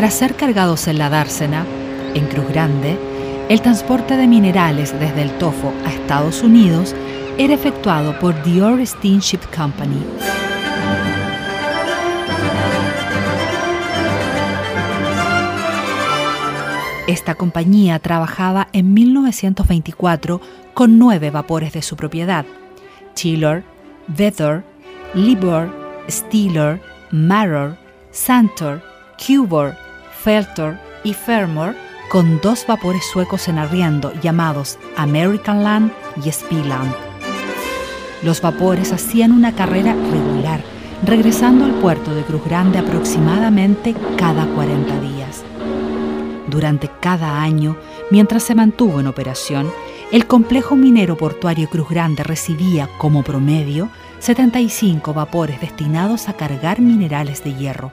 Tras ser cargados en la dársena, en Cruz Grande, el transporte de minerales desde el Tofo a Estados Unidos era efectuado por Ore Steamship Company. Esta compañía trabajaba en 1924 con nueve vapores de su propiedad: Chiller, Vetter, Libor, Steeler, Maror, Santor, Cubor, Feltor y Fermor, con dos vapores suecos en arriendo llamados American Land y Speeland. Los vapores hacían una carrera regular, regresando al puerto de Cruz Grande aproximadamente cada 40 días. Durante cada año, mientras se mantuvo en operación, el complejo minero portuario Cruz Grande recibía como promedio 75 vapores destinados a cargar minerales de hierro.